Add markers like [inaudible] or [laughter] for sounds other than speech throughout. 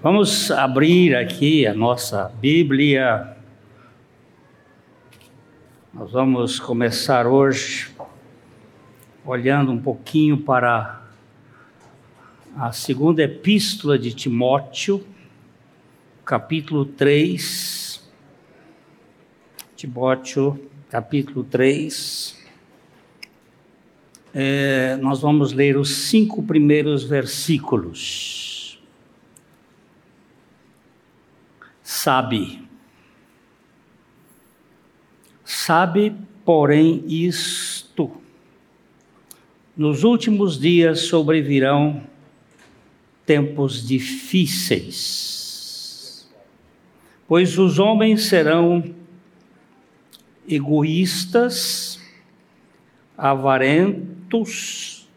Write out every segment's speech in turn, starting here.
Vamos abrir aqui a nossa Bíblia. Nós vamos começar hoje olhando um pouquinho para a segunda epístola de Timóteo, capítulo 3. Timóteo, capítulo 3. É, nós vamos ler os cinco primeiros versículos. Sabe. Sabe, porém, isto: nos últimos dias sobrevirão tempos difíceis, pois os homens serão egoístas, avarentos,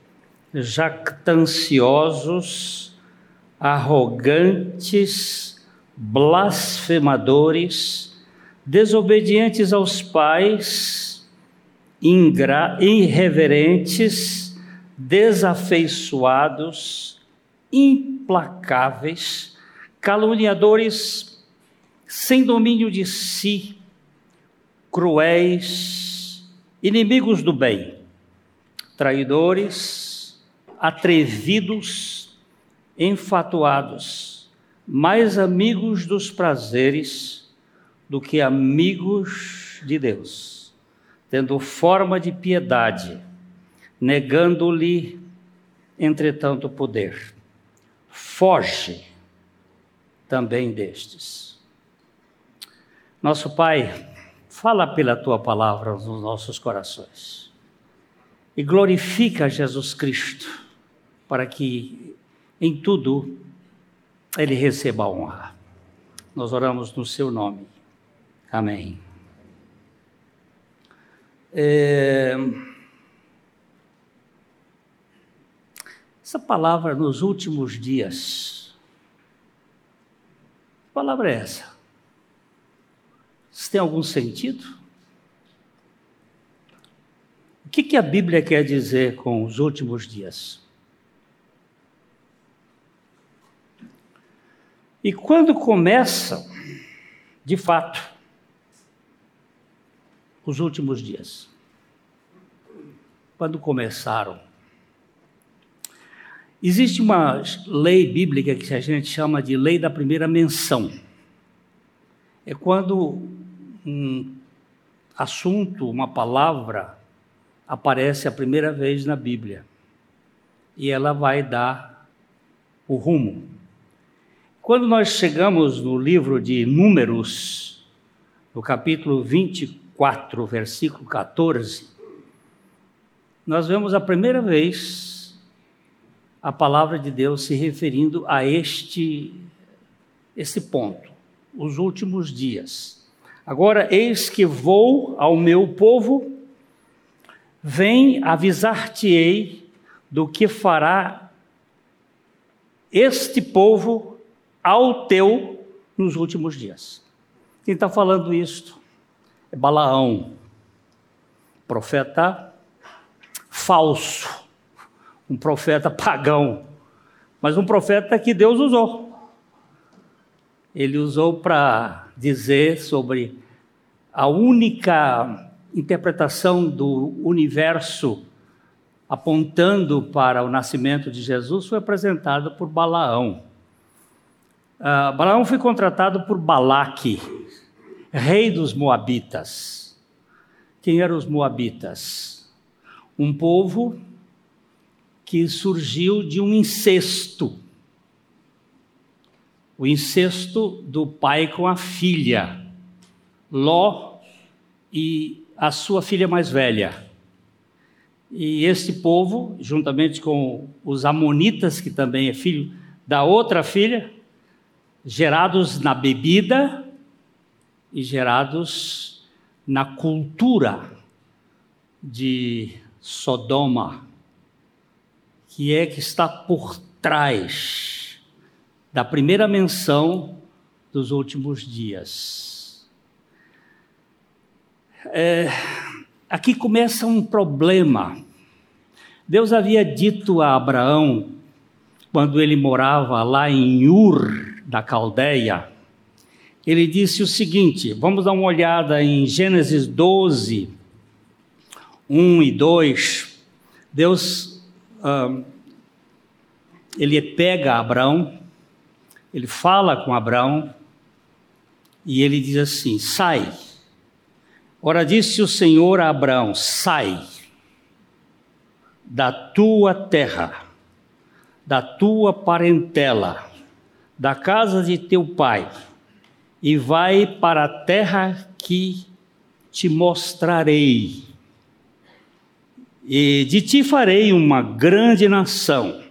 jactanciosos, arrogantes, blasfemadores, desobedientes aos pais, irreverentes, desafeiçoados, implacáveis, caluniadores, sem domínio de si, cruéis, inimigos do bem, traidores, atrevidos, enfatuados, mais amigos dos prazeres do que amigos de Deus, tendo forma de piedade, negando-lhe, entretanto, poder. Foge também destes. Nosso Pai, fala pela tua palavra nos nossos corações e glorifica Jesus Cristo, para que em tudo ele receba a honra. Nós oramos no seu nome. Amém. É... Essa palavra nos últimos dias. Que palavra é essa? Isso tem algum sentido? O que, que a Bíblia quer dizer com os últimos dias? E quando começam, de fato, os últimos dias, quando começaram, existe uma lei bíblica que a gente chama de lei da primeira menção. É quando um assunto, uma palavra, aparece a primeira vez na Bíblia e ela vai dar o rumo quando nós chegamos no livro de Números, no capítulo 24, versículo 14, nós vemos a primeira vez a palavra de Deus se referindo a este esse ponto, os últimos dias. Agora, eis que vou ao meu povo, vem avisar-te-ei do que fará este povo ao teu nos últimos dias. Quem está falando isto é Balaão, profeta falso, um profeta pagão, mas um profeta que Deus usou. Ele usou para dizer sobre a única interpretação do universo apontando para o nascimento de Jesus foi apresentado por Balaão. Uh, Balaão foi contratado por Balaque, rei dos Moabitas. Quem eram os Moabitas? Um povo que surgiu de um incesto. O incesto do pai com a filha, Ló e a sua filha mais velha. E este povo, juntamente com os Amonitas, que também é filho da outra filha, gerados na bebida e gerados na cultura de Sodoma, que é que está por trás da primeira menção dos últimos dias. É, aqui começa um problema. Deus havia dito a Abraão, quando ele morava lá em Ur, da Caldeia, ele disse o seguinte: vamos dar uma olhada em Gênesis 12, 1 e 2. Deus, ele pega Abraão, ele fala com Abraão e ele diz assim: sai. Ora, disse o Senhor a Abraão: sai da tua terra, da tua parentela, da casa de teu pai, e vai para a terra que te mostrarei. E de ti farei uma grande nação,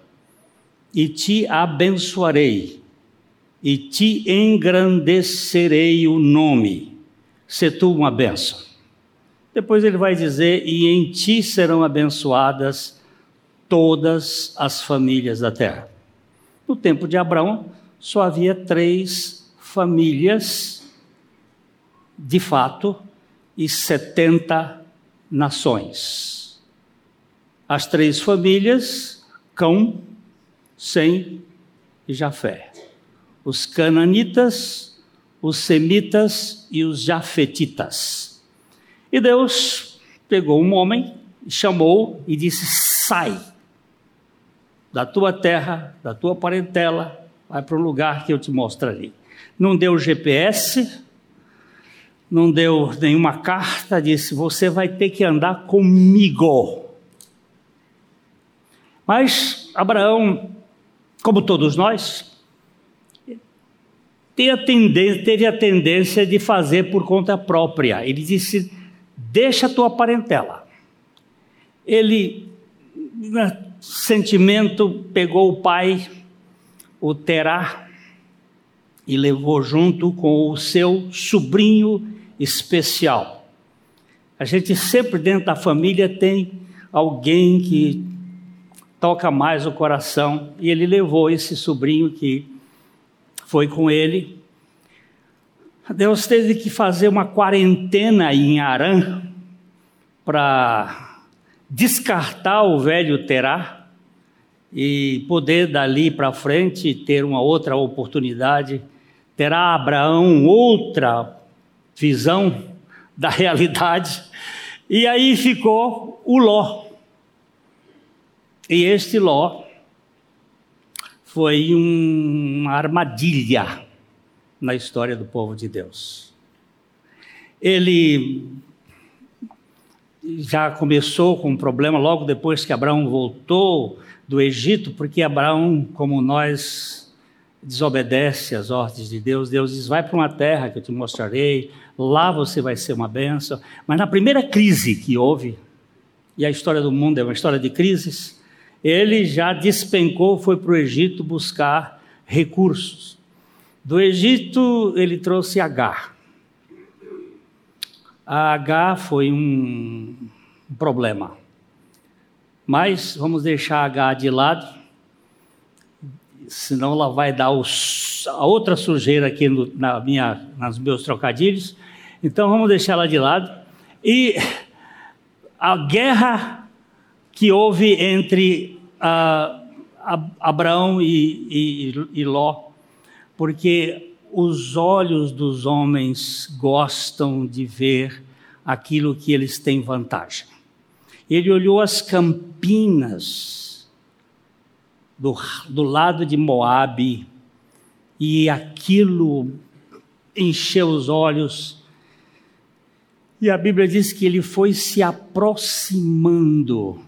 e te abençoarei, e te engrandecerei o nome. Se tu uma bênção. Depois ele vai dizer: E em ti serão abençoadas todas as famílias da terra. No tempo de Abraão, só havia três famílias, de fato, e setenta nações. As três famílias, Cão, Sem e Jafé. Os cananitas, os semitas e os jafetitas. E Deus pegou um homem, chamou e disse: Sai da tua terra, da tua parentela, vai para um lugar que eu te mostrarei. Não deu GPS, não deu nenhuma carta, disse: Você vai ter que andar comigo. Mas Abraão, como todos nós, teve a tendência de fazer por conta própria. Ele disse: deixa a tua parentela. Ele, sentimento, pegou o pai, o Terá, e levou junto com o seu sobrinho especial. A gente sempre dentro da família tem alguém que toca mais o coração, e ele levou esse sobrinho que foi com ele Deus teve que fazer uma quarentena em Arã para descartar o velho Terá e poder dali para frente ter uma outra oportunidade. Terá Abraão outra visão da [laughs] realidade. E aí ficou o Ló. E este Ló foi uma armadilha na história do povo de Deus. Ele já começou com um problema logo depois que Abraão voltou do Egito, porque Abraão, como nós, desobedece às ordens de Deus. Deus diz: Vai para uma terra que eu te mostrarei, lá você vai ser uma benção. Mas na primeira crise que houve, e a história do mundo é uma história de crises, ele já despencou, foi para o Egito buscar recursos. Do Egito, ele trouxe H. A H foi um problema. Mas vamos deixar a H de lado, senão ela vai dar os, a outra sujeira aqui no, na minha, nos meus trocadilhos. Então vamos deixar ela de lado. E a guerra que houve entre uh, Abraão e, e, e Ló porque os olhos dos homens gostam de ver aquilo que eles têm vantagem. Ele olhou as campinas do, do lado de Moabe e aquilo encheu os olhos. E a Bíblia diz que ele foi se aproximando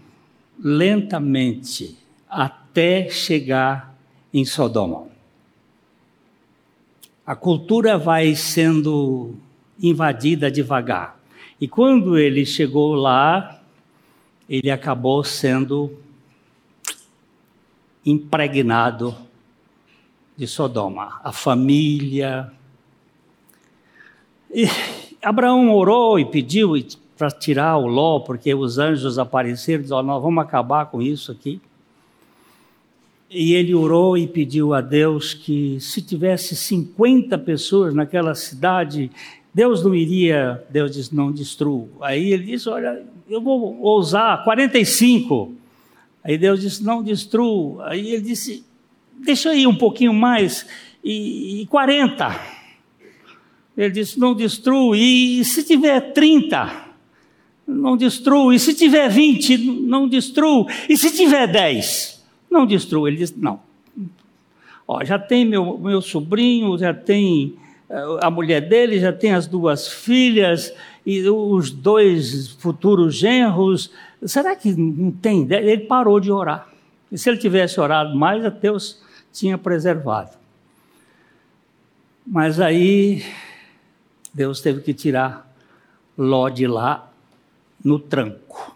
lentamente até chegar em Sodoma a cultura vai sendo invadida devagar. E quando ele chegou lá, ele acabou sendo impregnado de Sodoma, a família. E Abraão orou e pediu para tirar o Ló, porque os anjos apareceram e disseram: Nós vamos acabar com isso aqui. E ele orou e pediu a Deus que se tivesse 50 pessoas naquela cidade, Deus não iria, Deus disse, não destrua. Aí ele disse, olha, eu vou ousar 45. Aí Deus disse, não destrua. Aí ele disse, deixa aí um pouquinho mais. e, e 40. Ele disse: não destrua. E se tiver 30, não destrua. E se tiver 20, não destrua. E se tiver 10, não destrua. Ele disse: não. Ó, já tem meu, meu sobrinho, já tem a mulher dele, já tem as duas filhas e os dois futuros genros. Será que não tem? Ele parou de orar. E se ele tivesse orado mais, Deus tinha preservado. Mas aí Deus teve que tirar Ló de lá no tranco.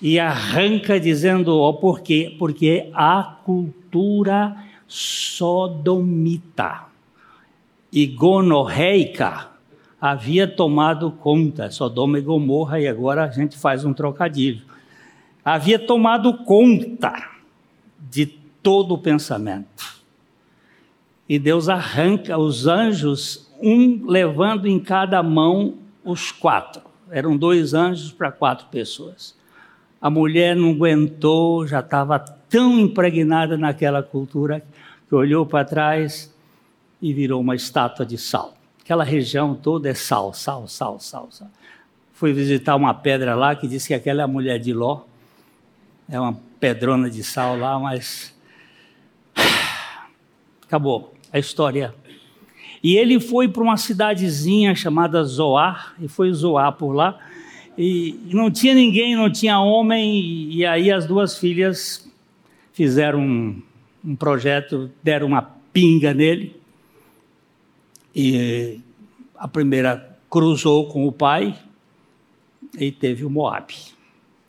E arranca dizendo, ó, por quê? Porque a cultura sodomita e gonorreica havia tomado conta, Sodoma e Gomorra, e agora a gente faz um trocadilho. Havia tomado conta de todo o pensamento. E Deus arranca os anjos, um levando em cada mão os quatro. Eram dois anjos para quatro pessoas. A mulher não aguentou, já estava tão impregnada naquela cultura que olhou para trás e virou uma estátua de sal. Aquela região toda é sal, sal, sal, sal, sal. Fui visitar uma pedra lá que disse que aquela é a mulher de Ló. É uma pedrona de sal lá, mas [sighs] acabou a história. E ele foi para uma cidadezinha chamada Zoar, e foi zoar por lá. E não tinha ninguém, não tinha homem, e aí as duas filhas fizeram um, um projeto, deram uma pinga nele, e a primeira cruzou com o pai e teve o Moab.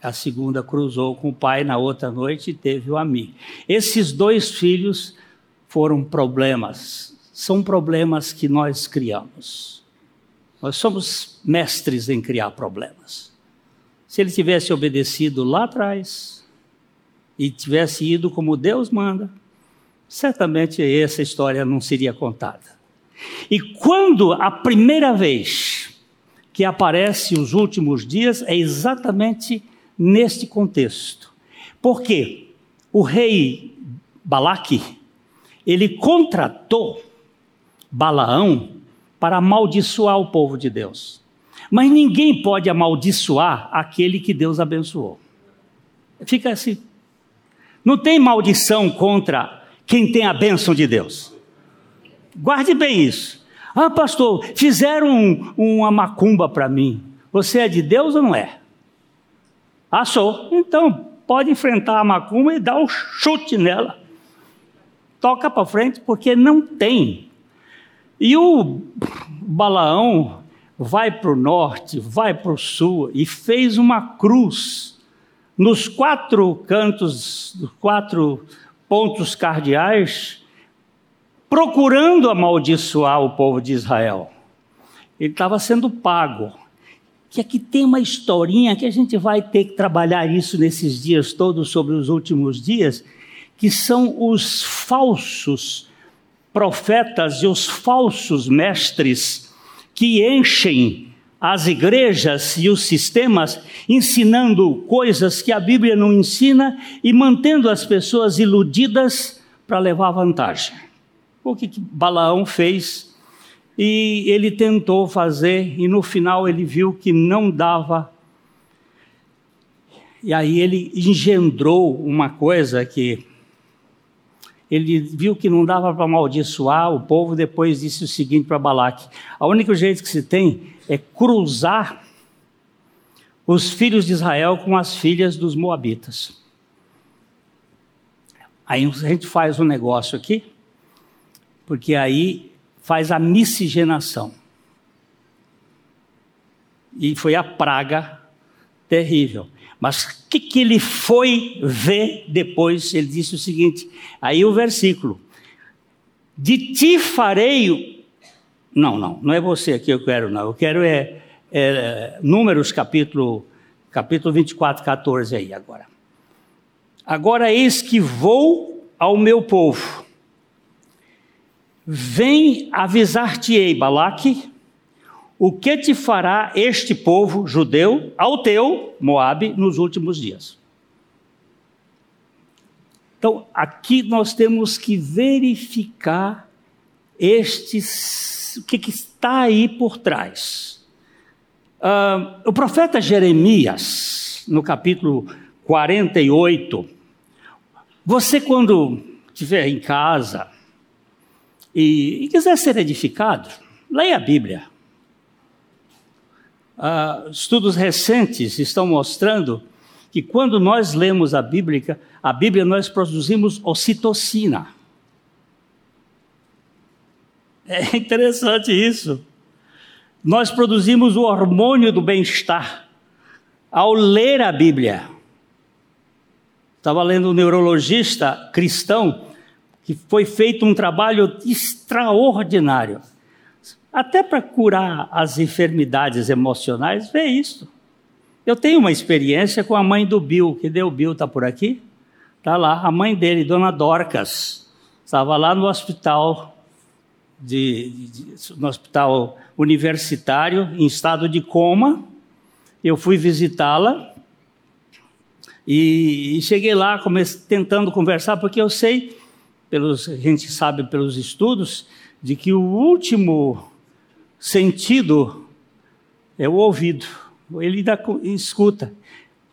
A segunda cruzou com o pai na outra noite e teve o Ami. Esses dois filhos foram problemas, são problemas que nós criamos. Nós somos mestres em criar problemas. Se ele tivesse obedecido lá atrás e tivesse ido como Deus manda, certamente essa história não seria contada. E quando a primeira vez que aparece os últimos dias é exatamente neste contexto. Porque o rei Balaque, ele contratou Balaão para amaldiçoar o povo de Deus. Mas ninguém pode amaldiçoar aquele que Deus abençoou. Fica assim. Não tem maldição contra quem tem a bênção de Deus. Guarde bem isso. Ah, pastor, fizeram um, uma macumba para mim. Você é de Deus ou não é? Ah, sou. Então, pode enfrentar a macumba e dar um chute nela. Toca para frente, porque não tem. E o Balaão vai para o norte, vai para o sul e fez uma cruz nos quatro cantos, quatro pontos cardeais procurando amaldiçoar o povo de Israel. Ele estava sendo pago. Que aqui tem uma historinha que a gente vai ter que trabalhar isso nesses dias todos, sobre os últimos dias, que são os falsos profetas e os falsos mestres que enchem as igrejas e os sistemas ensinando coisas que a Bíblia não ensina e mantendo as pessoas iludidas para levar vantagem. O que, Balaão fez? E ele tentou fazer, e no final ele viu que não dava. E aí ele engendrou uma coisa que ele viu que não dava para amaldiçoar o povo, depois disse o seguinte para Balaque: a única jeito que se tem é cruzar os filhos de Israel com as filhas dos moabitas. Aí a gente faz um negócio aqui, porque aí faz a miscigenação. E foi a praga terrível. Mas o que, que ele foi ver depois? Ele disse o seguinte: aí o versículo: De ti farei. Não, não, não é você que eu quero, não. Eu quero é, é Números capítulo, capítulo 24, 14 aí agora. Agora eis que vou ao meu povo Vem avisar-te-ei, Balaque, o que te fará este povo judeu ao teu, Moabe, nos últimos dias. Então, aqui nós temos que verificar estes, o que, que está aí por trás. Uh, o profeta Jeremias, no capítulo 48, você quando estiver em casa e, e quiser ser edificado, leia a Bíblia. Uh, estudos recentes estão mostrando que quando nós lemos a Bíblia, a Bíblia nós produzimos ocitocina. É [laughs] interessante isso. Nós produzimos o hormônio do bem-estar ao ler a Bíblia. Estava lendo um neurologista cristão que foi feito um trabalho extraordinário. Até para curar as enfermidades emocionais, vê isso. Eu tenho uma experiência com a mãe do Bill, que deu Bill, está por aqui? Está lá, a mãe dele, Dona Dorcas, estava lá no hospital, de, de, no hospital universitário, em estado de coma. Eu fui visitá-la e, e, cheguei lá comecei, tentando conversar, porque eu sei, pelos, a gente sabe pelos estudos, de que o último sentido é o ouvido ele ainda escuta.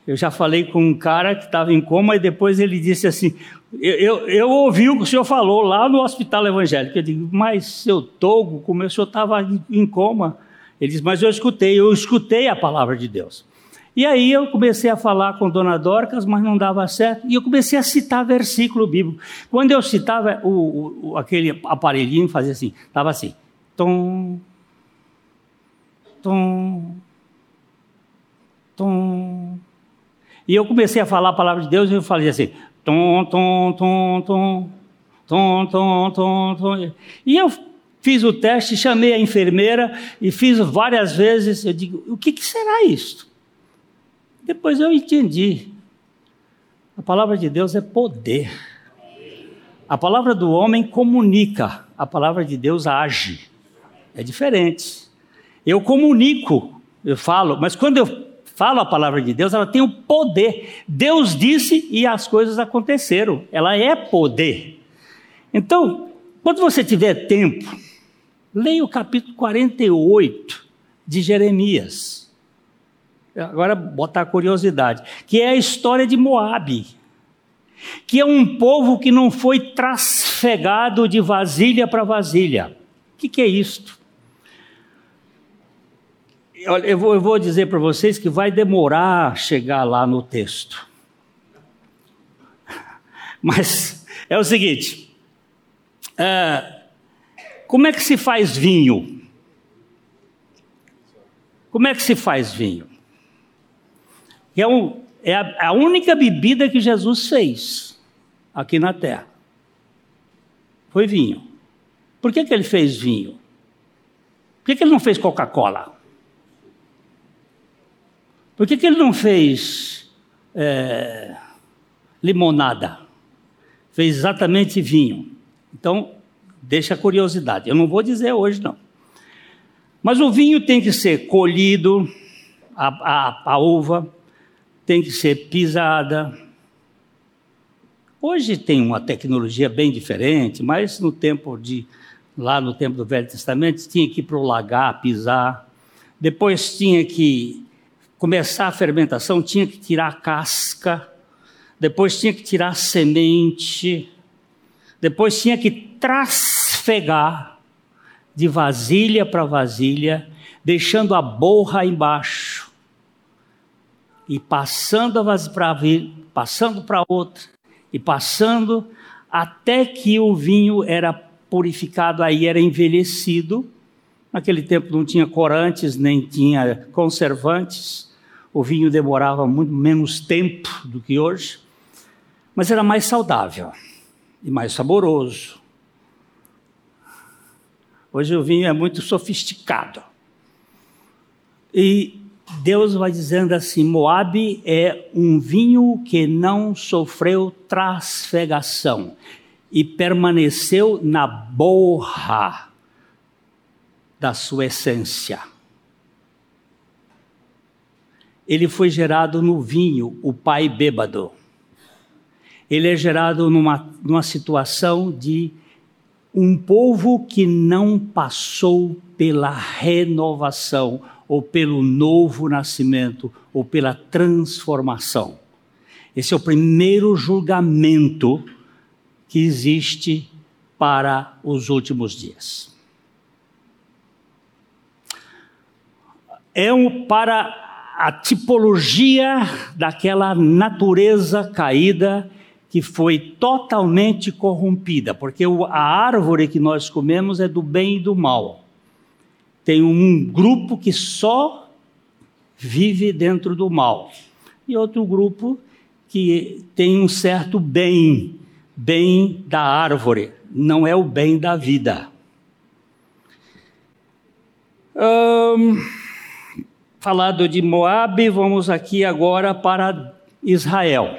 Eu já falei com um cara que estava em coma e depois ele disse assim: eu, eu, eu, ouvi o que o senhor falou lá no hospital evangélico. Eu digo, mas seu togo, como o senhor estava em coma? Ele disse, mas eu escutei, eu escutei a palavra de Deus. E aí eu comecei a falar com Dona Dorcas, mas não dava certo, e eu comecei a citar versículo bíblico. Quando eu citava, o, o aquele aparelhinho fazia assim, estava assim, tom, tom, Tom. E eu comecei a falar a palavra de Deus e eu falei assim, tom, tom, tom, tom, tom, tom, tom, tom. E eu fiz o teste, chamei a enfermeira e fiz várias vezes. Eu digo, o que, que será isto? Depois eu entendi. A palavra de Deus é poder. A palavra do homem comunica, a palavra de Deus age. É diferente. Eu comunico, eu falo, mas quando eu fala a palavra de Deus, ela tem o poder. Deus disse e as coisas aconteceram. Ela é poder. Então, quando você tiver tempo, leia o capítulo 48 de Jeremias. Agora, botar curiosidade, que é a história de Moabe, que é um povo que não foi trasfegado de vasilha para vasilha. O que, que é isto? Olha, eu vou, eu vou dizer para vocês que vai demorar a chegar lá no texto. [laughs] Mas é o seguinte: é, como é que se faz vinho? Como é que se faz vinho? É, um, é a, a única bebida que Jesus fez aqui na terra. Foi vinho. Por que, que ele fez vinho? Por que, que ele não fez Coca-Cola? Por que, que ele não fez é, limonada? Fez exatamente vinho. Então, deixa a curiosidade. Eu não vou dizer hoje, não. Mas o vinho tem que ser colhido, a, a, a uva tem que ser pisada. Hoje tem uma tecnologia bem diferente, mas no tempo de lá no tempo do Velho Testamento tinha que ir para o lagar, pisar. Depois tinha que começar a fermentação, tinha que tirar a casca, depois tinha que tirar a semente, depois tinha que trasfegar de vasilha para vasilha, deixando a borra embaixo e passando para passando para outra e passando até que o vinho era purificado, aí era envelhecido. Naquele tempo não tinha corantes, nem tinha conservantes o vinho demorava muito menos tempo do que hoje, mas era mais saudável e mais saboroso. Hoje o vinho é muito sofisticado. E Deus vai dizendo assim: Moabe é um vinho que não sofreu trasfegação e permaneceu na borra da sua essência ele foi gerado no vinho, o pai bêbado. ele é gerado numa, numa situação de um povo que não passou pela renovação, ou pelo novo nascimento, ou pela transformação. Esse é o primeiro julgamento que existe para os últimos dias. É um, para a tipologia daquela natureza caída que foi totalmente corrompida, porque a árvore que nós comemos é do bem e do mal. Tem um grupo que só vive dentro do mal, e outro grupo que tem um certo bem, bem da árvore, não é o bem da vida. Falado de Moabe, vamos aqui agora para Israel.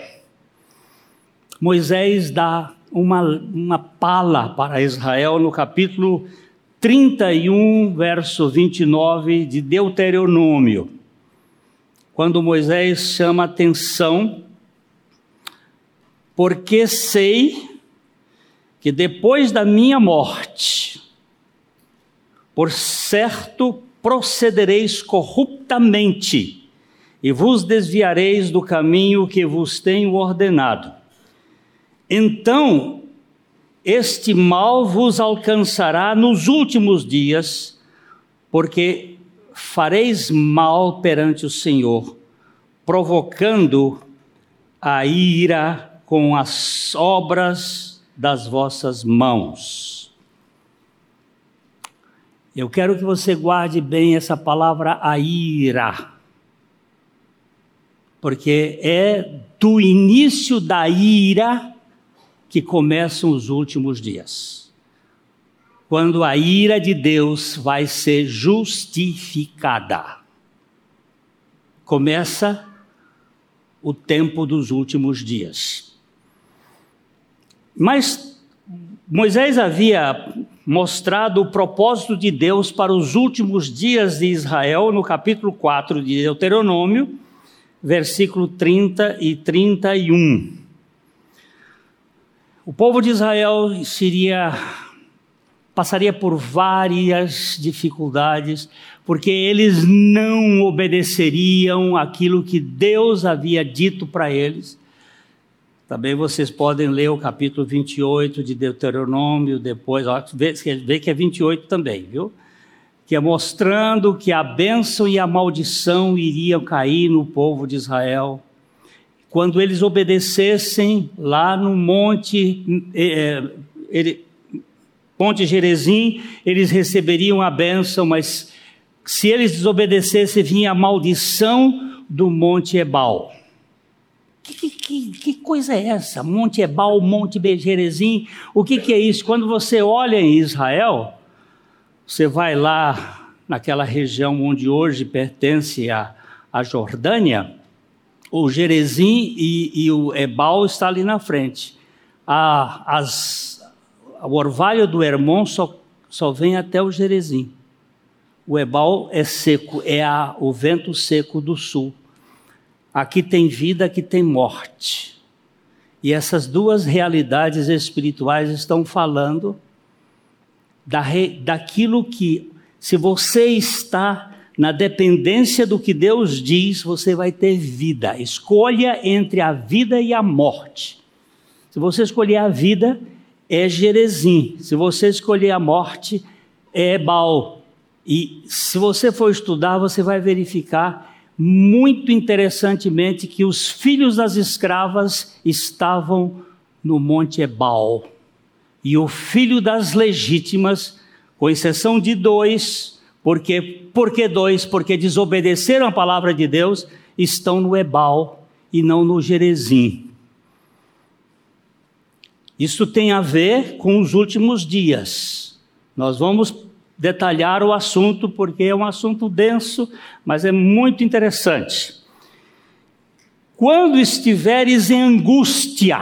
Moisés dá uma, uma pala para Israel no capítulo 31, verso 29 de Deuteronômio, quando Moisés chama atenção, porque sei que depois da minha morte, por certo procedereis corruptamente e vos desviareis do caminho que vos tenho ordenado. Então, este mal vos alcançará nos últimos dias, porque fareis mal perante o Senhor, provocando a ira com as obras das vossas mãos. Eu quero que você guarde bem essa palavra a ira. Porque é do início da ira que começam os últimos dias. Quando a ira de Deus vai ser justificada. Começa o tempo dos últimos dias. Mas Moisés havia mostrado o propósito de Deus para os últimos dias de Israel, no capítulo 4 de Deuteronômio, versículo 30 e 31. O povo de Israel seria passaria por várias dificuldades, porque eles não obedeceriam aquilo que Deus havia dito para eles também vocês podem ler o capítulo 28 de Deuteronômio, depois, ó, vê, vê que é 28 também, viu? Que é mostrando que a bênção e a maldição iriam cair no povo de Israel. Quando eles obedecessem lá no monte, é, ele, Gerezim, eles receberiam a bênção, mas se eles desobedecessem, vinha a maldição do Monte Ebal. Que, que, que, coisa é essa? Monte Ebal, Monte Bejerezim, o que, que é isso? Quando você olha em Israel, você vai lá naquela região onde hoje pertence a, a Jordânia, o Gerezim e, e, o Ebal está ali na frente. A, as, o orvalho do Hermon só, só vem até o Gerezim. O Ebal é seco, é a, o vento seco do sul. Aqui tem vida, aqui tem morte. E essas duas realidades espirituais estão falando da, daquilo que, se você está na dependência do que Deus diz, você vai ter vida. Escolha entre a vida e a morte. Se você escolher a vida, é Jerezim. Se você escolher a morte, é Baal. E se você for estudar, você vai verificar muito interessantemente que os filhos das escravas estavam no Monte Ebal. E o filho das legítimas, com exceção de dois, porque por que dois? Porque desobedeceram a palavra de Deus, estão no Ebal e não no Gerezim. Isso tem a ver com os últimos dias. Nós vamos detalhar o assunto, porque é um assunto denso, mas é muito interessante. Quando estiveres em angústia,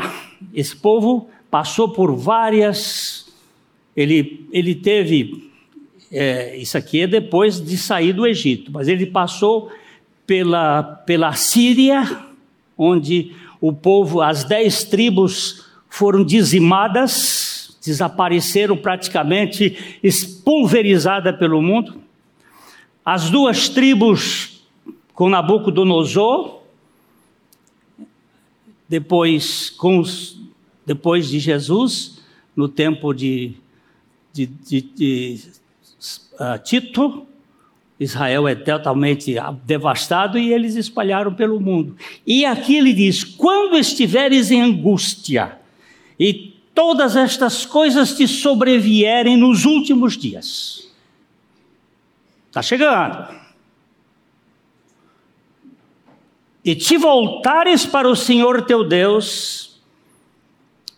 esse povo passou por várias. Ele, ele teve. É, isso aqui é depois de sair do Egito, mas ele passou pela, pela Síria, onde o povo, as dez tribos foram dizimadas, desapareceram praticamente, pulverizadas pelo mundo. As duas tribos com Nabucodonosor, depois, com depois de Jesus, no tempo de, de, de, de uh, Tito, Israel é totalmente devastado e eles espalharam pelo mundo. E aqui ele diz: quando estiveres em angústia e todas estas coisas te sobrevierem nos últimos dias. Está chegando. E te voltares para o Senhor teu Deus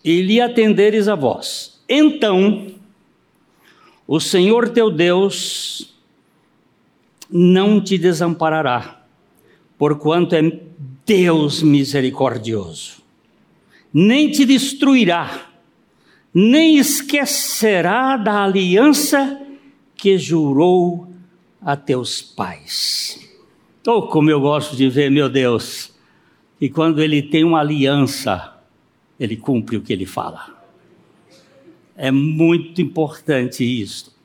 e lhe atenderes a voz. Então, o Senhor teu Deus não te desamparará, porquanto é Deus misericordioso. Nem te destruirá, nem esquecerá da aliança que jurou a teus pais. Oh, como eu gosto de ver, meu Deus, e quando ele tem uma aliança, ele cumpre o que ele fala. É muito importante isso.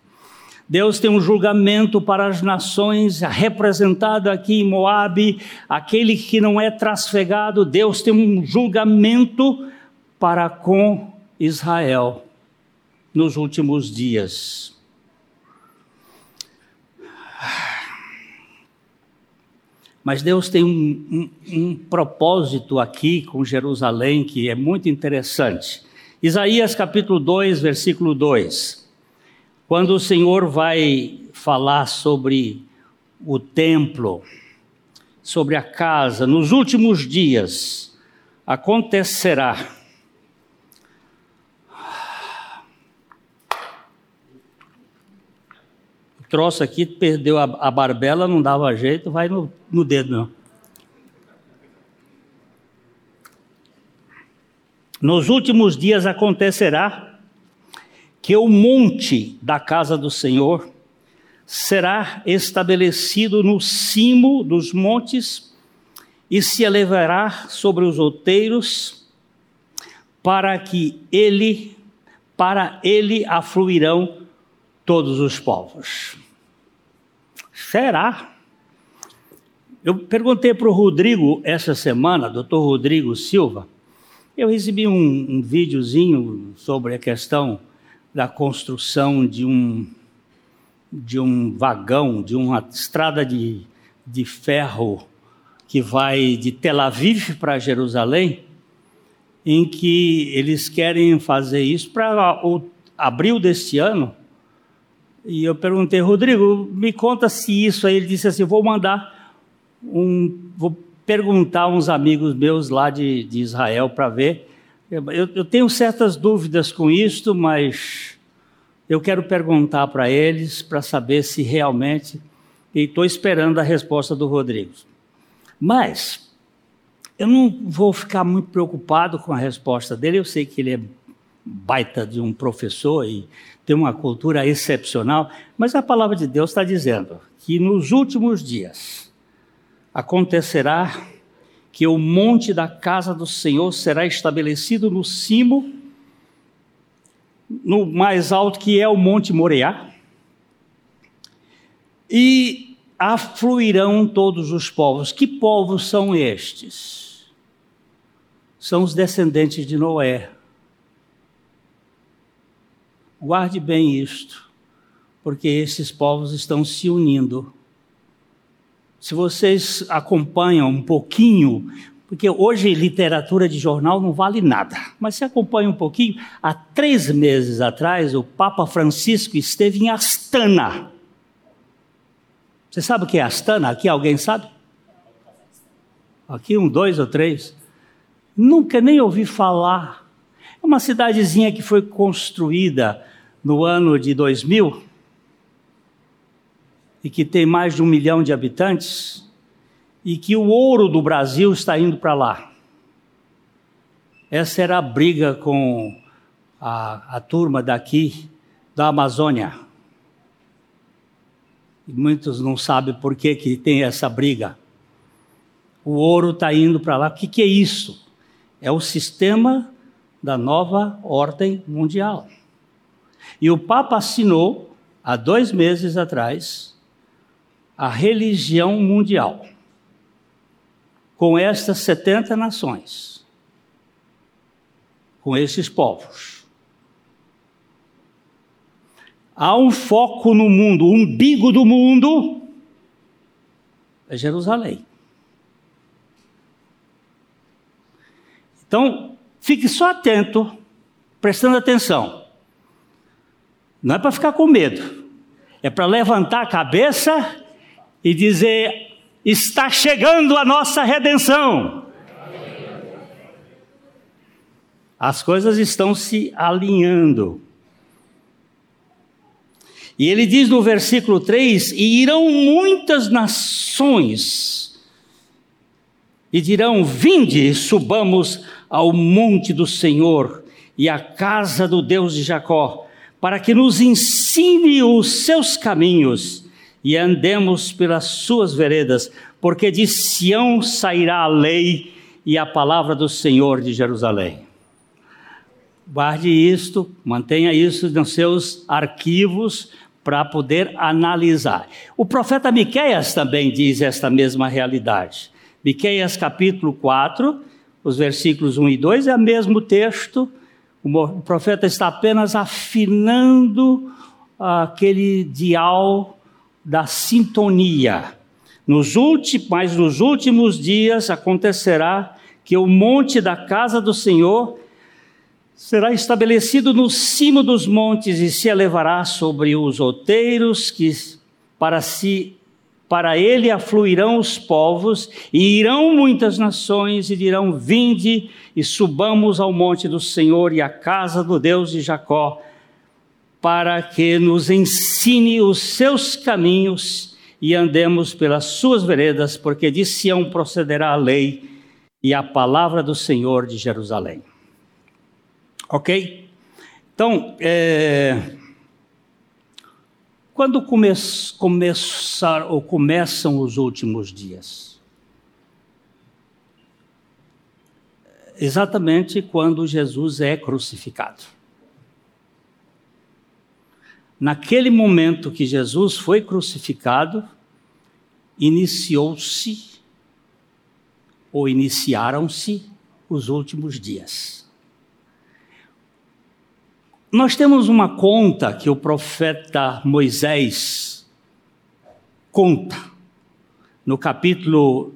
Deus tem um julgamento para as nações, representado aqui em Moabe, aquele que não é trasfegado, Deus tem um julgamento para com Israel nos últimos dias. Mas Deus tem um, um, um, propósito aqui com Jerusalém que é muito interessante. Isaías capítulo 2, versículo 2. Quando o Senhor vai falar sobre o templo, sobre a casa, nos últimos dias, acontecerá. O troço aqui perdeu a, a barbela, não dava jeito, vai no, no dedo, não. Nos últimos dias acontecerá que o monte da casa do Senhor será estabelecido no cimo dos montes e se elevará sobre os outeiros, para que ele, para ele afluirão todos os povos. Será? Eu perguntei para o Rodrigo essa semana, doutor Rodrigo Silva, eu recebi um, um videozinho sobre a questão da construção de um, de um vagão, de uma estrada de, de ferro que vai de Tel Aviv para Jerusalém, em que eles querem fazer isso para abril deste ano. E eu perguntei, Rodrigo, me conta se isso aí. Ele disse assim: vou mandar um. Vou perguntar a uns amigos meus lá de, de Israel para ver eu, eu tenho certas dúvidas com isto, mas eu quero perguntar para eles para saber se realmente. E estou esperando a resposta do Rodrigo. Mas eu não vou ficar muito preocupado com a resposta dele. Eu sei que ele é baita de um professor e tem uma cultura excepcional, mas a palavra de Deus está dizendo que nos últimos dias acontecerá que o monte da casa do Senhor será estabelecido no cimo, no mais alto que é o Monte Moriá, e afluirão todos os povos. Que povos são estes? São os descendentes de Noé. Guarde bem isto, porque esses povos estão se unindo se vocês acompanham um pouquinho, porque hoje literatura de jornal não vale nada, mas se acompanha um pouquinho, há três meses atrás o Papa Francisco esteve em Astana. Você sabe o que é Astana? Aqui alguém sabe? Aqui um, dois ou três. Nunca nem ouvi falar. É uma cidadezinha que foi construída no ano de 2000 e que tem mais de um milhão de habitantes, e que o ouro do Brasil está indo para lá. Essa era a briga com a, a turma daqui da Amazônia. E muitos não sabem por que, que tem essa briga. O ouro está indo para lá. O que, que é isso? É o sistema da nova ordem mundial. E o Papa assinou, há dois meses atrás, a religião mundial, com estas 70 nações, com esses povos. Há um foco no mundo, o umbigo do mundo é Jerusalém. Então, fique só atento, prestando atenção. Não é para ficar com medo, é para levantar a cabeça e dizer: está chegando a nossa redenção. As coisas estão se alinhando. E ele diz no versículo 3: E irão muitas nações, e dirão: Vinde, subamos ao monte do Senhor e à casa do Deus de Jacó, para que nos ensine os seus caminhos e andemos pelas suas veredas, porque de Sião sairá a lei e a palavra do Senhor de Jerusalém. Guarde isto, mantenha isso nos seus arquivos para poder analisar. O profeta Miqueias também diz esta mesma realidade. Miqueias capítulo 4, os versículos 1 e 2 é o mesmo texto. O profeta está apenas afinando aquele dial da sintonia. Nos últimos, mas nos últimos dias acontecerá que o monte da casa do Senhor será estabelecido no cimo dos montes e se elevará sobre os outeiros que para si para ele afluirão os povos e irão muitas nações e dirão vinde e subamos ao monte do Senhor e à casa do Deus de Jacó para que nos ensine os seus caminhos e andemos pelas suas veredas, porque de Sião procederá a lei e a palavra do Senhor de Jerusalém. Ok? Então, é, quando come, começar ou começam os últimos dias? Exatamente quando Jesus é crucificado. Naquele momento que Jesus foi crucificado, iniciou-se ou iniciaram-se os últimos dias. Nós temos uma conta que o profeta Moisés conta no capítulo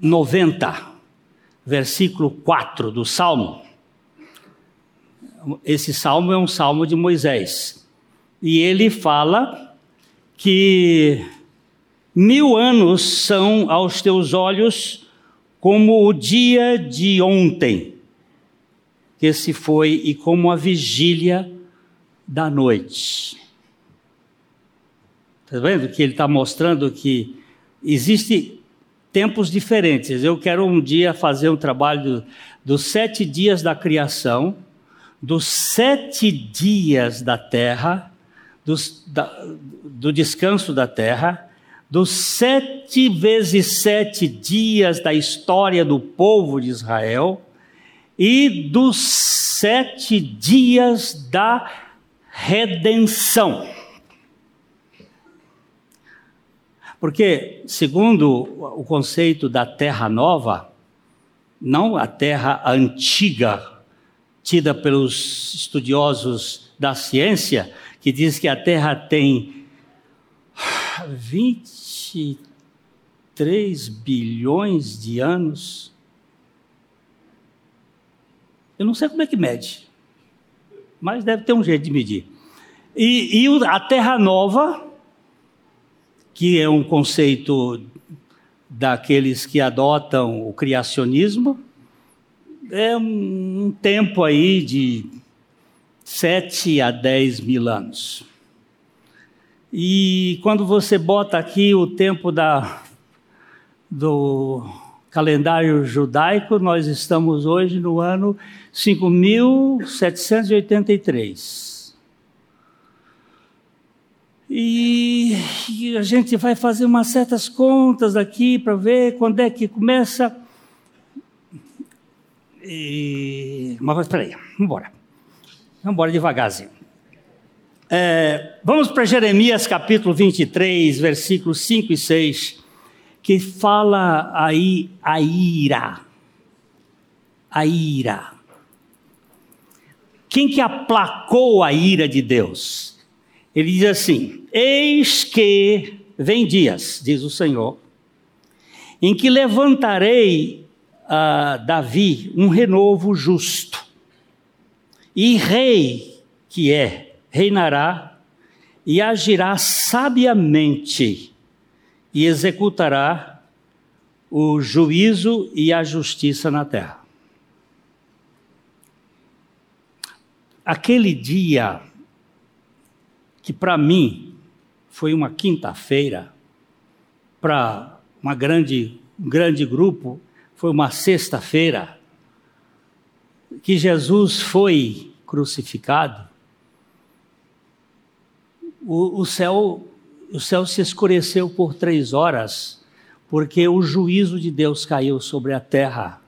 90, versículo 4 do Salmo. Esse salmo é um salmo de Moisés e ele fala que mil anos são aos teus olhos como o dia de ontem que se foi e como a vigília da noite. Está vendo que ele está mostrando que existe tempos diferentes. Eu quero um dia fazer um trabalho dos sete dias da criação, dos sete dias da terra dos, da, do descanso da terra, dos sete vezes sete dias da história do povo de Israel e dos sete dias da redenção. Porque, segundo o conceito da terra nova, não a terra antiga, tida pelos estudiosos da ciência, que diz que a Terra tem 23 bilhões de anos. Eu não sei como é que mede, mas deve ter um jeito de medir. E, e a Terra Nova, que é um conceito daqueles que adotam o criacionismo, é um tempo aí de sete a dez mil anos. E quando você bota aqui o tempo da, do calendário judaico, nós estamos hoje no ano 5783. E, e a gente vai fazer umas certas contas aqui para ver quando é que começa E... Mas espera aí, vamos embora. Vamos embora devagarzinho. É, vamos para Jeremias capítulo 23, versículos 5 e 6, que fala aí a ira. A ira. Quem que aplacou a ira de Deus? Ele diz assim: Eis que vem dias, diz o Senhor, em que levantarei a Davi um renovo justo, e rei que é, reinará e agirá sabiamente e executará o juízo e a justiça na terra. Aquele dia, que para mim foi uma quinta-feira, para uma grande, um grande grupo, foi uma sexta-feira, que Jesus foi crucificado, o, o, céu, o céu se escureceu por três horas, porque o juízo de Deus caiu sobre a terra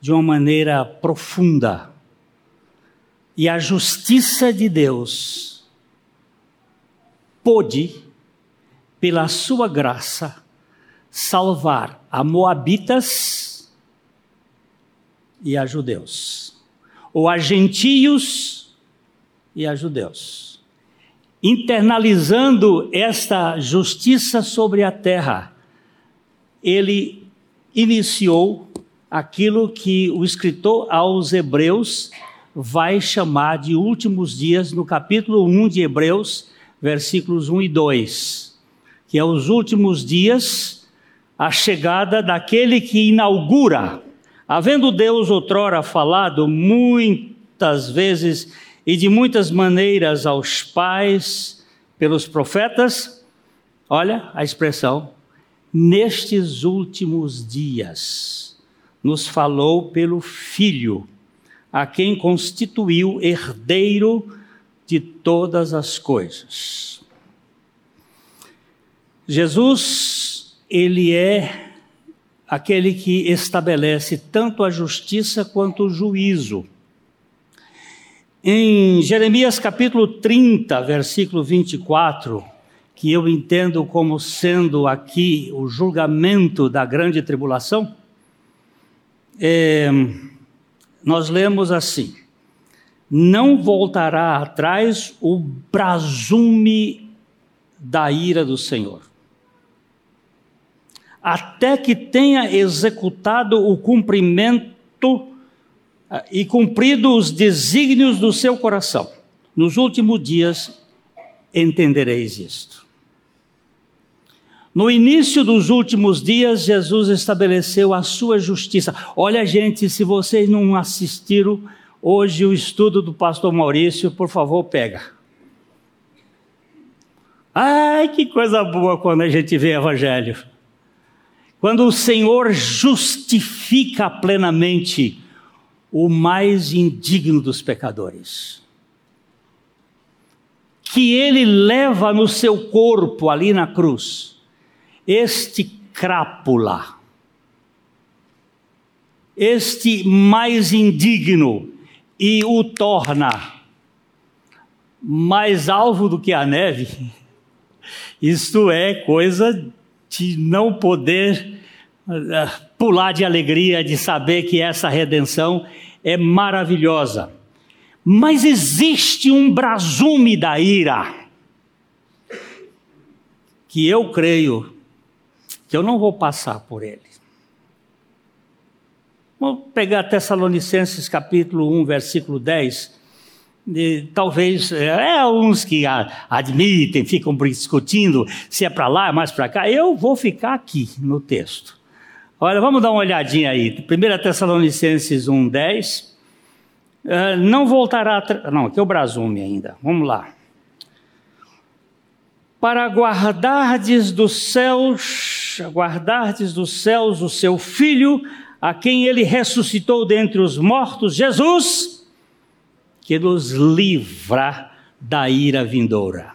de uma maneira profunda. E a justiça de Deus pôde, pela sua graça, salvar a Moabitas e a judeus, ou a gentios e a judeus, internalizando esta justiça sobre a terra. Ele iniciou aquilo que o escritor aos Hebreus vai chamar de últimos dias no capítulo 1 de Hebreus, versículos 1 e 2, que é os últimos dias, a chegada daquele que inaugura, havendo Deus outrora falado muitas vezes e de muitas maneiras aos pais pelos profetas, olha a expressão, nestes últimos dias nos falou pelo Filho a quem constituiu herdeiro de todas as coisas. Jesus, ele é aquele que estabelece tanto a justiça quanto o juízo. Em Jeremias capítulo 30, versículo 24, que eu entendo como sendo aqui o julgamento da grande tribulação, é, nós lemos assim: Não voltará atrás o brasume da ira do Senhor, até que tenha executado o cumprimento ah, e cumprido os desígnios do seu coração. Nos últimos dias entendereis isto. No início dos últimos dias, Jesus estabeleceu a sua justiça. Olha, gente, se vocês não assistiram hoje o estudo do pastor Maurício, por favor, pega. Ai, que coisa boa quando a gente vê evangelho. Quando o Senhor justifica plenamente o mais indigno dos pecadores. Que ele leva no seu corpo ali na cruz este crápula, este mais indigno, e o torna mais alvo do que a neve, [laughs] isto é coisa de não poder uh, pular de alegria de saber que essa redenção é maravilhosa. Mas existe um brasume da ira, que eu creio que eu não vou passar por ele. Vamos pegar Tessalonicenses capítulo 1, versículo 10. Talvez é, é uns que admitem, ficam discutindo se é para lá, é mais para cá. Eu vou ficar aqui no texto. Olha, vamos dar uma olhadinha aí. 1 Tessalonicenses 1, 10. Uh, não voltará. Não, aqui é o Brasume ainda. Vamos lá para guardardes dos céus, guardardes dos céus o seu filho, a quem ele ressuscitou dentre os mortos, Jesus, que nos livra da ira vindoura.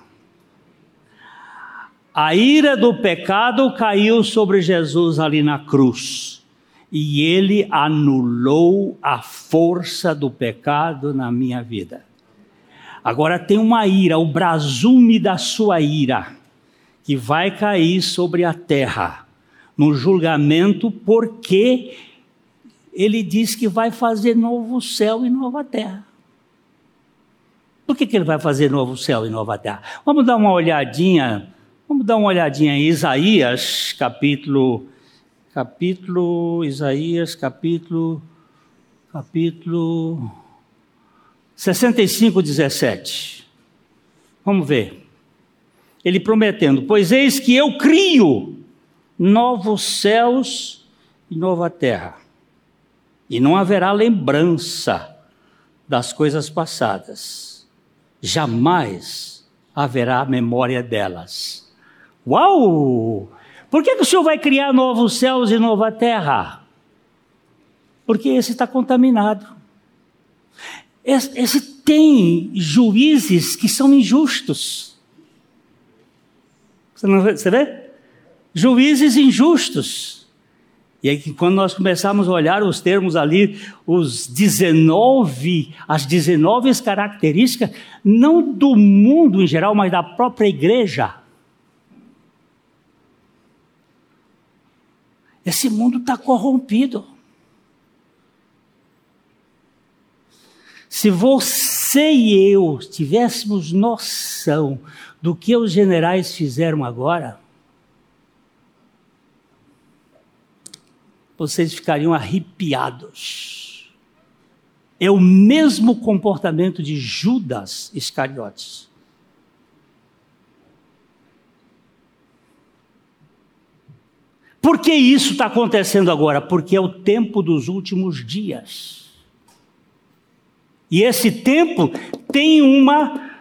A ira do pecado caiu sobre Jesus ali na cruz. e ele anulou a força do pecado na minha vida. Agora tem uma ira, o brasume da sua ira, que vai cair sobre a terra no julgamento, porque ele diz que vai fazer novo céu e nova terra. Por que, que ele vai fazer novo céu e nova terra? Vamos dar uma olhadinha, vamos dar uma olhadinha em Isaías, capítulo, capítulo, Isaías, capítulo, capítulo 65, 17. Vamos ver. Ele prometendo: Pois eis que eu crio novos céus e nova terra, e não haverá lembrança das coisas passadas, jamais haverá memória delas. Uau! Por que, que o Senhor vai criar novos céus e nova terra? Porque esse está contaminado. Esse, esse tem juízes que são injustos. Você, não, você vê? Juízes injustos. E aí, quando nós começamos a olhar os termos ali, os 19, as 19 características, não do mundo em geral, mas da própria igreja. Esse mundo está corrompido. Se você e eu tivéssemos noção do que os generais fizeram agora, vocês ficariam arrepiados. É o mesmo comportamento de Judas Iscariotes. Por que isso está acontecendo agora? Porque é o tempo dos últimos dias. E esse tempo tem uma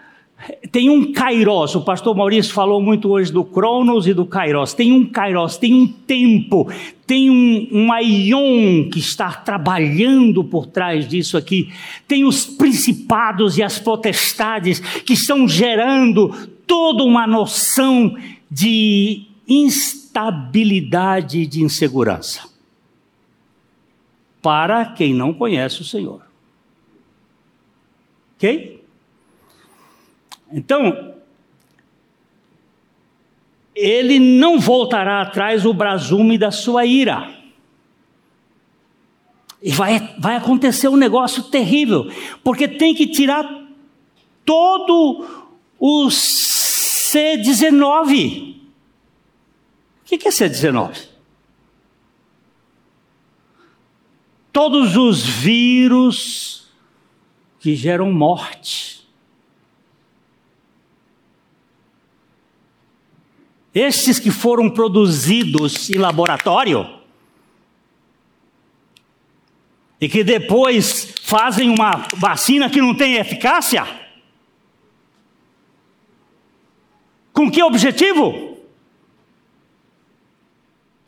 tem um kairos, o pastor Maurício falou muito hoje do cronos e do kairos. Tem um kairos, tem um tempo, tem um, um aion que está trabalhando por trás disso aqui. Tem os principados e as potestades que estão gerando toda uma noção de instabilidade e de insegurança. Para quem não conhece o Senhor. Ok? Então, ele não voltará atrás o brasume da sua ira. E vai, vai acontecer um negócio terrível, porque tem que tirar todo o C19. O que é C19? Todos os vírus, que geram morte. Estes que foram produzidos em laboratório e que depois fazem uma vacina que não tem eficácia. Com que objetivo?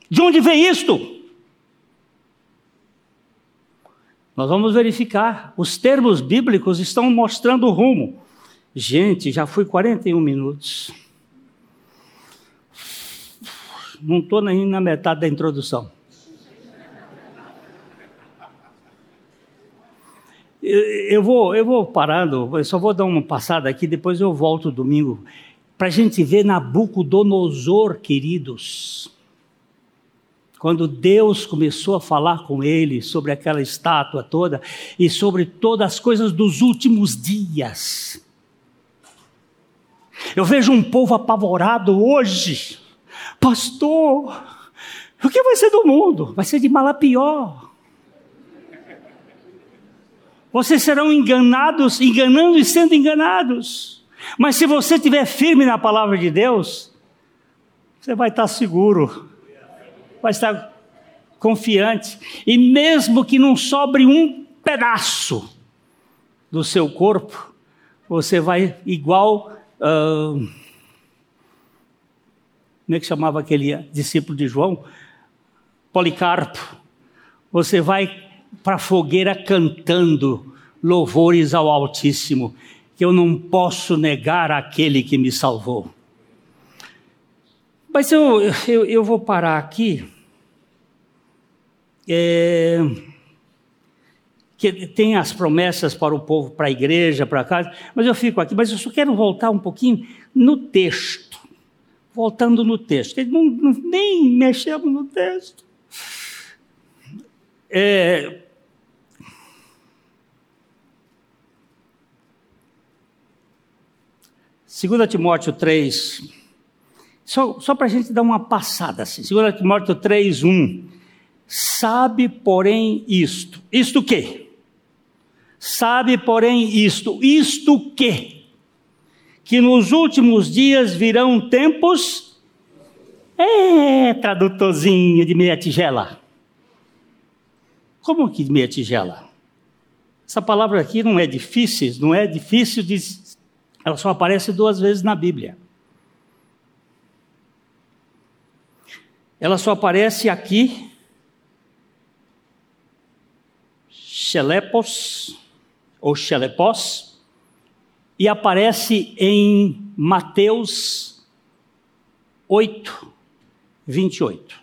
De onde vem isto? Nós vamos verificar. Os termos bíblicos estão mostrando o rumo. Gente, já fui 41 minutos. Não estou nem na metade da introdução. Eu vou, eu vou parando, eu só vou dar uma passada aqui, depois eu volto domingo, para a gente ver Nabucodonosor, queridos quando Deus começou a falar com ele sobre aquela estátua toda e sobre todas as coisas dos últimos dias. Eu vejo um povo apavorado hoje, pastor. O que vai ser do mundo? Vai ser de mal a pior. Vocês serão enganados, enganando e sendo enganados. Mas se você estiver firme na palavra de Deus, você vai estar seguro vai estar confiante. E mesmo que não sobre um pedaço do seu corpo, você vai igual. Uh, como é que chamava aquele discípulo de João? Policarpo. Você vai para a fogueira cantando louvores ao Altíssimo, que eu não posso negar aquele que me salvou. Mas eu, eu, eu vou parar aqui é, que tem as promessas para o povo, para a igreja, para casa, mas eu fico aqui, mas eu só quero voltar um pouquinho no texto. Voltando no texto, não, não, nem mexemos no texto. É, Segunda Timóteo 3, só, só para a gente dar uma passada assim. 2 Timóteo 3, 1. Sabe, porém, isto. Isto o quê? Sabe, porém, isto. Isto o quê? Que nos últimos dias virão tempos. É, tradutorzinho de meia tigela. Como que meia tigela? Essa palavra aqui não é difícil, não é difícil de. Ela só aparece duas vezes na Bíblia. Ela só aparece aqui Xelepos, ou Xelepós, e aparece em Mateus 8, 28.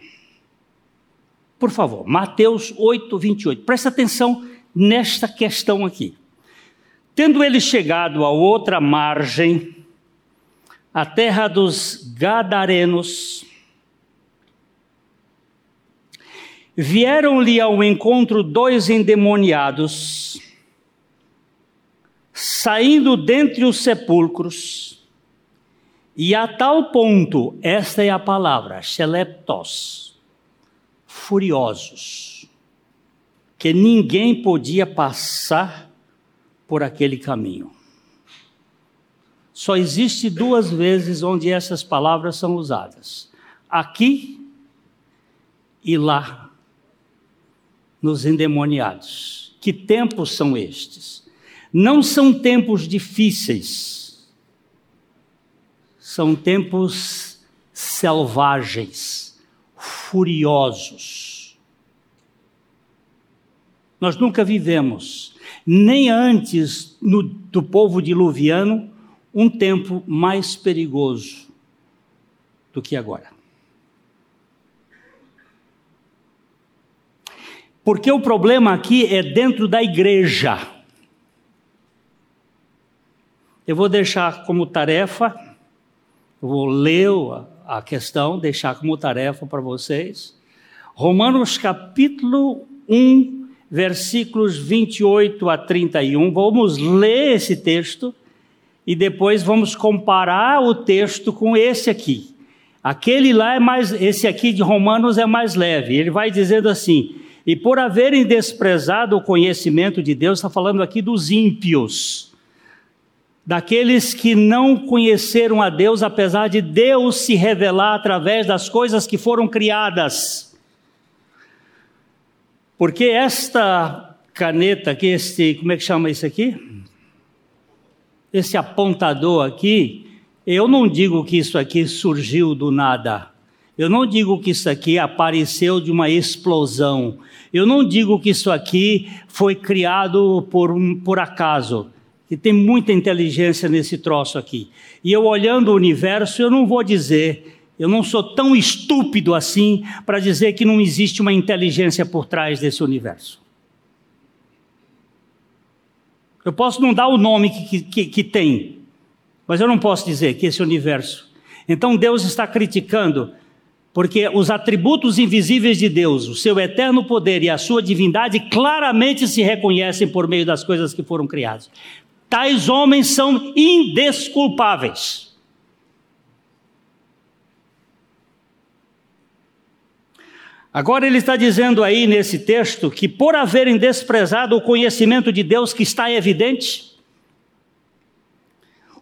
Por favor, Mateus 8, 28. Presta atenção nesta questão aqui. Tendo ele chegado a outra margem, a terra dos Gadarenos, Vieram-lhe ao encontro dois endemoniados, saindo dentre os sepulcros, e a tal ponto, esta é a palavra, xeleptos, furiosos, que ninguém podia passar por aquele caminho. Só existe duas vezes onde essas palavras são usadas: aqui e lá nos endemoniados. Que tempos são estes? Não são tempos difíceis, são tempos selvagens, furiosos. Nós nunca vivemos, nem antes no, do povo diluviano, um tempo mais perigoso do que agora. Porque o problema aqui é dentro da igreja. Eu vou deixar como tarefa, vou ler a questão, deixar como tarefa para vocês. Romanos capítulo 1, versículos 28 a 31. Vamos ler esse texto e depois vamos comparar o texto com esse aqui. Aquele lá é mais, esse aqui de Romanos é mais leve. Ele vai dizendo assim: e por haverem desprezado o conhecimento de Deus, está falando aqui dos ímpios, daqueles que não conheceram a Deus, apesar de Deus se revelar através das coisas que foram criadas. Porque esta caneta aqui, este, como é que chama isso aqui? Esse apontador aqui, eu não digo que isso aqui surgiu do nada. Eu não digo que isso aqui apareceu de uma explosão. Eu não digo que isso aqui foi criado por, um, por acaso. Que tem muita inteligência nesse troço aqui. E eu olhando o universo, eu não vou dizer, eu não sou tão estúpido assim para dizer que não existe uma inteligência por trás desse universo. Eu posso não dar o nome que, que, que tem, mas eu não posso dizer que esse universo. Então Deus está criticando porque os atributos invisíveis de Deus, o seu eterno poder e a sua divindade claramente se reconhecem por meio das coisas que foram criadas. Tais homens são indesculpáveis. Agora ele está dizendo aí nesse texto que por haverem desprezado o conhecimento de Deus que está evidente,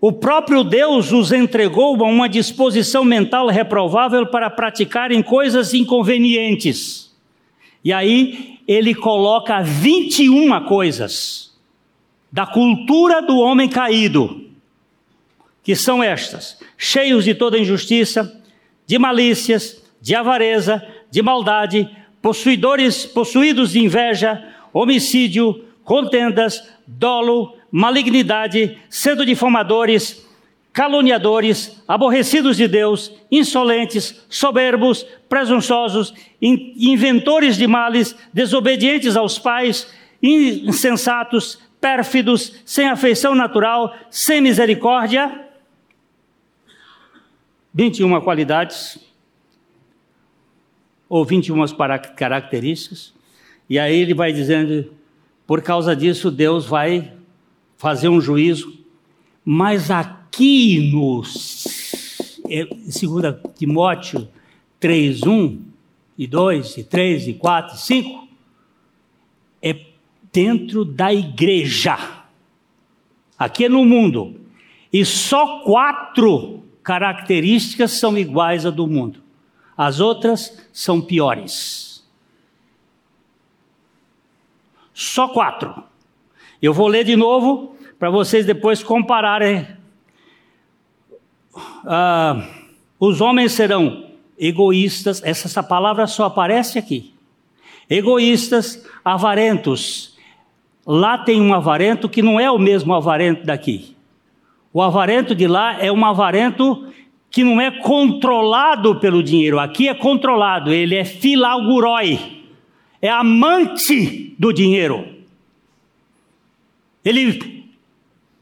o próprio Deus os entregou a uma disposição mental reprovável para praticarem coisas inconvenientes. E aí ele coloca 21 coisas da cultura do homem caído, que são estas: cheios de toda injustiça, de malícias, de avareza, de maldade, possuidores, possuídos de inveja, homicídio, contendas, dolo, malignidade, sendo difamadores, caluniadores, aborrecidos de Deus, insolentes, soberbos, presunçosos, inventores de males, desobedientes aos pais, insensatos, pérfidos, sem afeição natural, sem misericórdia. 21 qualidades, ou 21 características, e aí ele vai dizendo: por causa disso, Deus vai fazer um juízo, mas aqui no 2 é, Timóteo 3, 1 e 2, e 3, e 4, e 5, é dentro da igreja. Aqui é no mundo. E só quatro características são iguais à do mundo. As outras são piores. Só quatro. Eu vou ler de novo para vocês depois compararem. Ah, os homens serão egoístas, essa, essa palavra só aparece aqui. Egoístas, avarentos. Lá tem um avarento que não é o mesmo avarento daqui. O avarento de lá é um avarento que não é controlado pelo dinheiro. Aqui é controlado, ele é filaugurói, é amante do dinheiro. Ele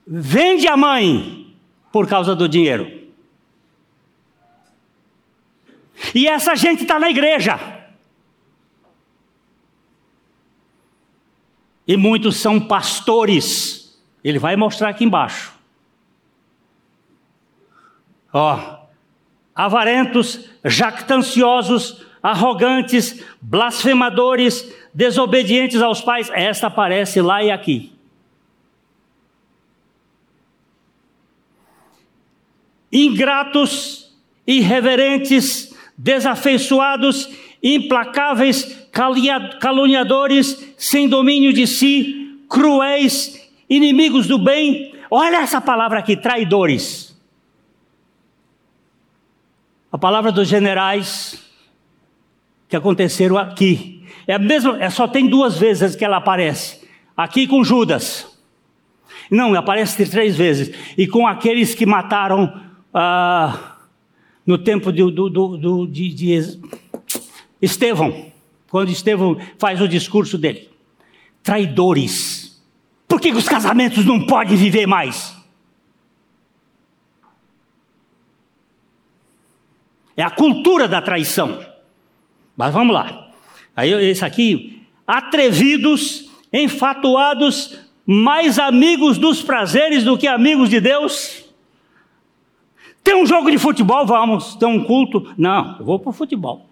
vende a mãe por causa do dinheiro. E essa gente está na igreja. E muitos são pastores. Ele vai mostrar aqui embaixo. Ó, avarentos, jactanciosos, arrogantes, blasfemadores, desobedientes aos pais. Esta aparece lá e aqui. Ingratos, irreverentes, desafeiçoados, implacáveis, caluniadores, sem domínio de si, cruéis, inimigos do bem. Olha essa palavra aqui, traidores. A palavra dos generais que aconteceram aqui. É a mesma, é, só tem duas vezes que ela aparece. Aqui com Judas. Não, aparece três vezes. E com aqueles que mataram ah, no tempo de, do, do, do, de, de Estevão, quando Estevão faz o discurso dele. Traidores. Por que os casamentos não podem viver mais? É a cultura da traição. Mas vamos lá. Aí esse aqui, atrevidos, enfatuados, mais amigos dos prazeres do que amigos de Deus. Tem um jogo de futebol, vamos. Tem um culto. Não, eu vou para o futebol.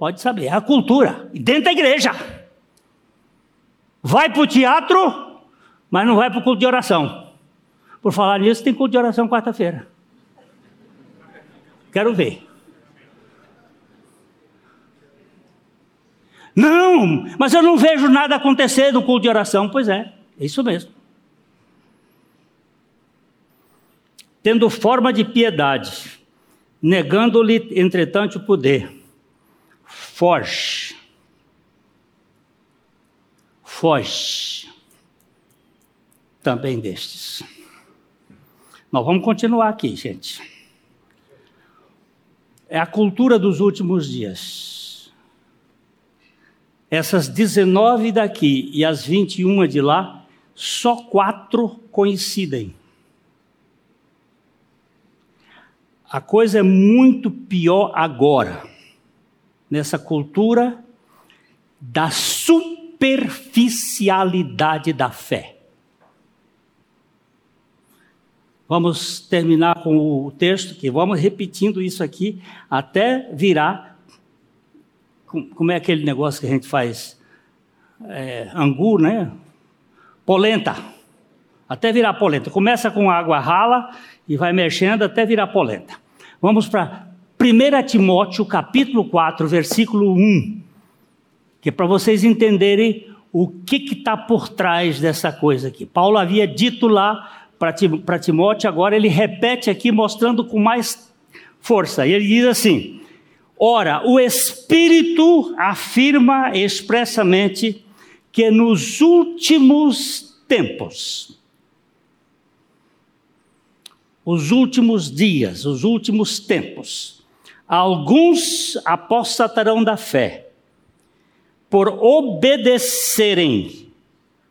Pode saber, é a cultura. Dentro da igreja. Vai para o teatro, mas não vai para o culto de oração. Por falar nisso, tem culto de oração quarta-feira. Quero ver. Não, mas eu não vejo nada acontecer no culto de oração. Pois é, é isso mesmo. tendo forma de piedade, negando-lhe, entretanto, o poder. Foge. Foge. Também destes. Nós vamos continuar aqui, gente. É a cultura dos últimos dias. Essas 19 daqui e as 21 de lá, só quatro coincidem. A coisa é muito pior agora, nessa cultura da superficialidade da fé. Vamos terminar com o texto, que vamos repetindo isso aqui até virar. Como é aquele negócio que a gente faz? É, angu, né? Polenta. Até virar polenta. Começa com água rala e vai mexendo até virar polenta. Vamos para 1 Timóteo, capítulo 4, versículo 1, que é para vocês entenderem o que está por trás dessa coisa aqui. Paulo havia dito lá para Timóteo, agora ele repete aqui, mostrando com mais força. E ele diz assim: Ora, o Espírito afirma expressamente que nos últimos tempos, os últimos dias, os últimos tempos, alguns apostatarão da fé, por obedecerem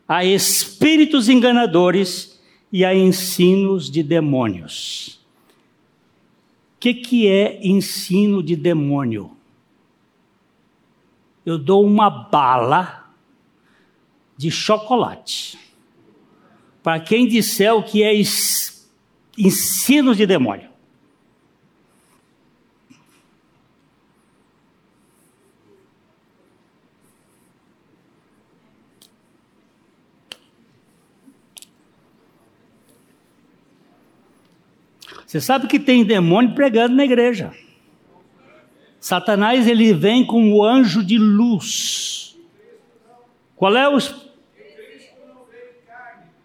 a espíritos enganadores e a ensinos de demônios. O que, que é ensino de demônio? Eu dou uma bala de chocolate para quem disser o que é ensino de demônio. Você sabe que tem demônio pregando na igreja. Satanás ele vem com o anjo de luz. Qual é o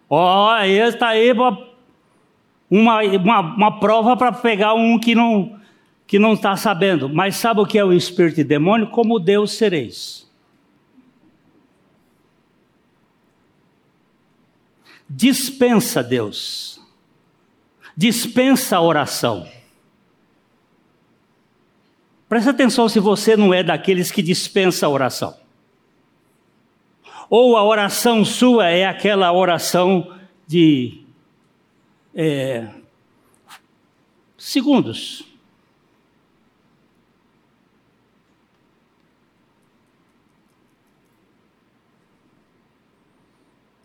Ó, oh, está aí uma, uma, uma prova para pegar um que não que não está sabendo. Mas sabe o que é o espírito de demônio? Como Deus sereis. Dispensa Deus. Dispensa a oração. Presta atenção se você não é daqueles que dispensa a oração. Ou a oração sua é aquela oração de é, segundos.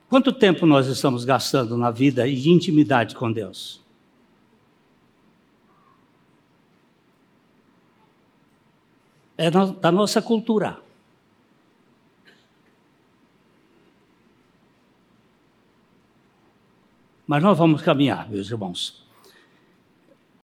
Quanto tempo nós estamos gastando na vida e de intimidade com Deus? É da nossa cultura. Mas nós vamos caminhar, meus irmãos.